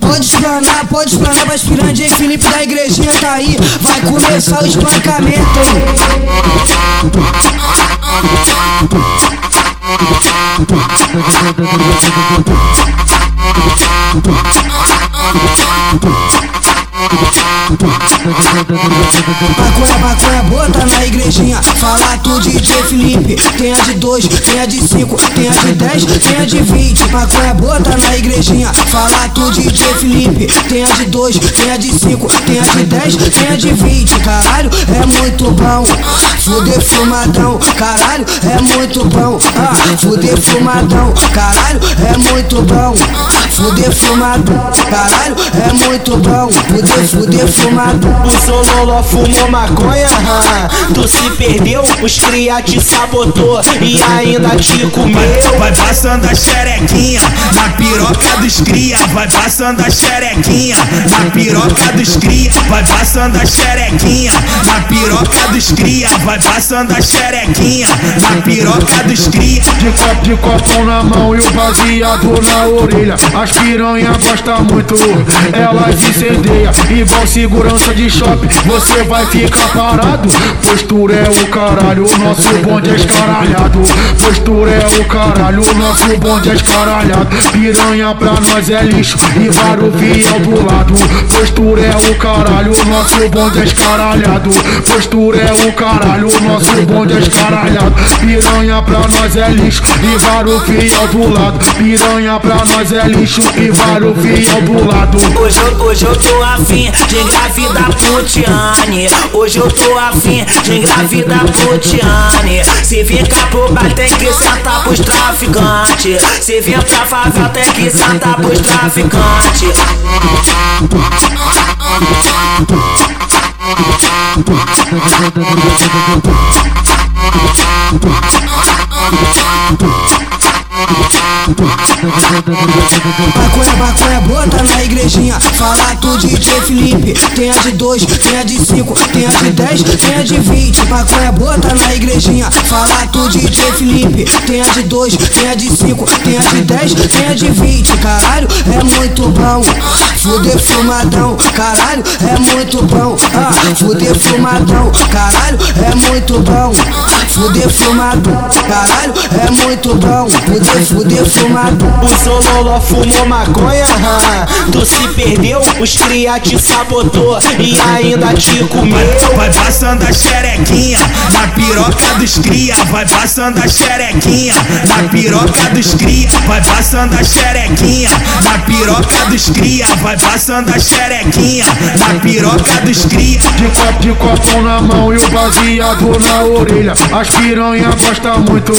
Pode explanar, pode explanar pra aspirante, hein? Felipe da igrejinha tá aí, vai começar o espancamento, Maconha, maconha, bota na igrejinha. Fala tu DJ Felipe. Tem a de dois, tem a de cinco, tem a de dez, tem a de vinte. Maconha, bota na igrejinha. Fala tu DJ Felipe. Tem a de dois, tem a de cinco, tem a de dez, tem a de vinte. Caralho, é muito bom. Fuder fumadão, caralho, é muito bom. Ah, fuder fumadão, caralho, é muito bom. Fuder fumadão, caralho, é muito bom. Fuder, fuder fumadão. O Sololó fumou maconha, tu se perdeu, os cria te sabotou e ainda te comeu. Vai passando a xerequinha na piroca dos cria, vai passando a xerequinha na piroca dos cria, vai passando a xerequinha na piroca dos cria, vai passando a xerequinha na piroca dos cria. De copo, de copão na mão e o baseado na orelha. As piranha gostam muito, elas incendeiam. Igual segurança de shopping, você vai ficar parado. Postura é o caralho, o nosso bonde é escaralhado. Postura é o caralho, o nosso bonde é escaralhado. Piranha pra nós é lixo e varo fiel do lado. Postura é o caralho, o nosso bonde é escaralhado. Postura é o caralho, o nosso bonde é escaralhado. Piranha pra nós é lixo e varo fiel do lado. Piranha pra nós é lixo e varo fiel do lado. Hoje hoje eu tô afim de engravidar Putiane. Hoje eu tô afim de engravidar Putiane. Se ficar pro bar tem que sentar pros traficantes. Se vir pra favela tem que sentar pros traficantes. Maconha, maconha, bota na igrejinha. Fala tu DJ Felipe. Tem a de dois, tem a de cinco, tem a de dez, tem a de vinte. Maconha, bota na igrejinha. Fala tu DJ Felipe. Tem a de dois, tem a de cinco, tem a de dez, tem a de vinte. Caralho, é muito bom. Fuder fumadão, caralho, é muito bom. Ah, fuder fumadão, caralho, é muito bom. Fuder fumadão, caralho, é muito bom. Fuder, fuder fumadão. O Sololó fumou maconha, tu se perdeu, os cria te sabotou e ainda te comeu. Vai passando a xerequinha na piroca dos cria, vai passando a xerequinha na piroca dos cria, vai passando a xerequinha na piroca dos cria, vai passando a xerequinha na piroca dos cria. De copo, de copão na mão e o baseado na orelha. As piranha gostam muito,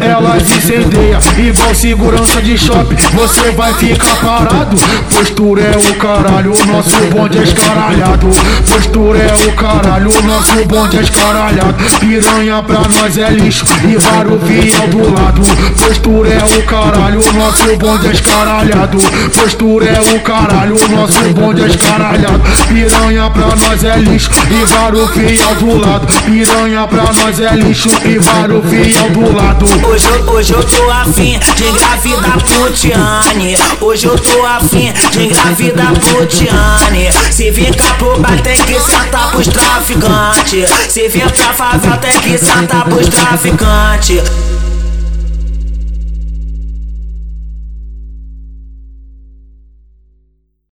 elas incendeiam. Igual segurança de shopping, você vai ficar parado. Postura é o caralho, nosso bonde é escaralhado. Postura é o caralho, nosso bonde é escaralhado. Piranha pra nós é lixo e varo fiel do lado. Postura é o caralho, nosso bonde é escaralhado. Postura é o caralho, nosso bonde é escaralhado. Piranha pra nós é lixo e varo fiel do lado. Piranha pra nós é lixo e varo fiel do lado. Hoje eu, hoje eu tô afim de engravidar Putiane. Hoje eu tô afim de engravidar Putiane. Se ficar pro tem que sentar pros traficantes. Se vir pra favela tem que sentar pros traficantes.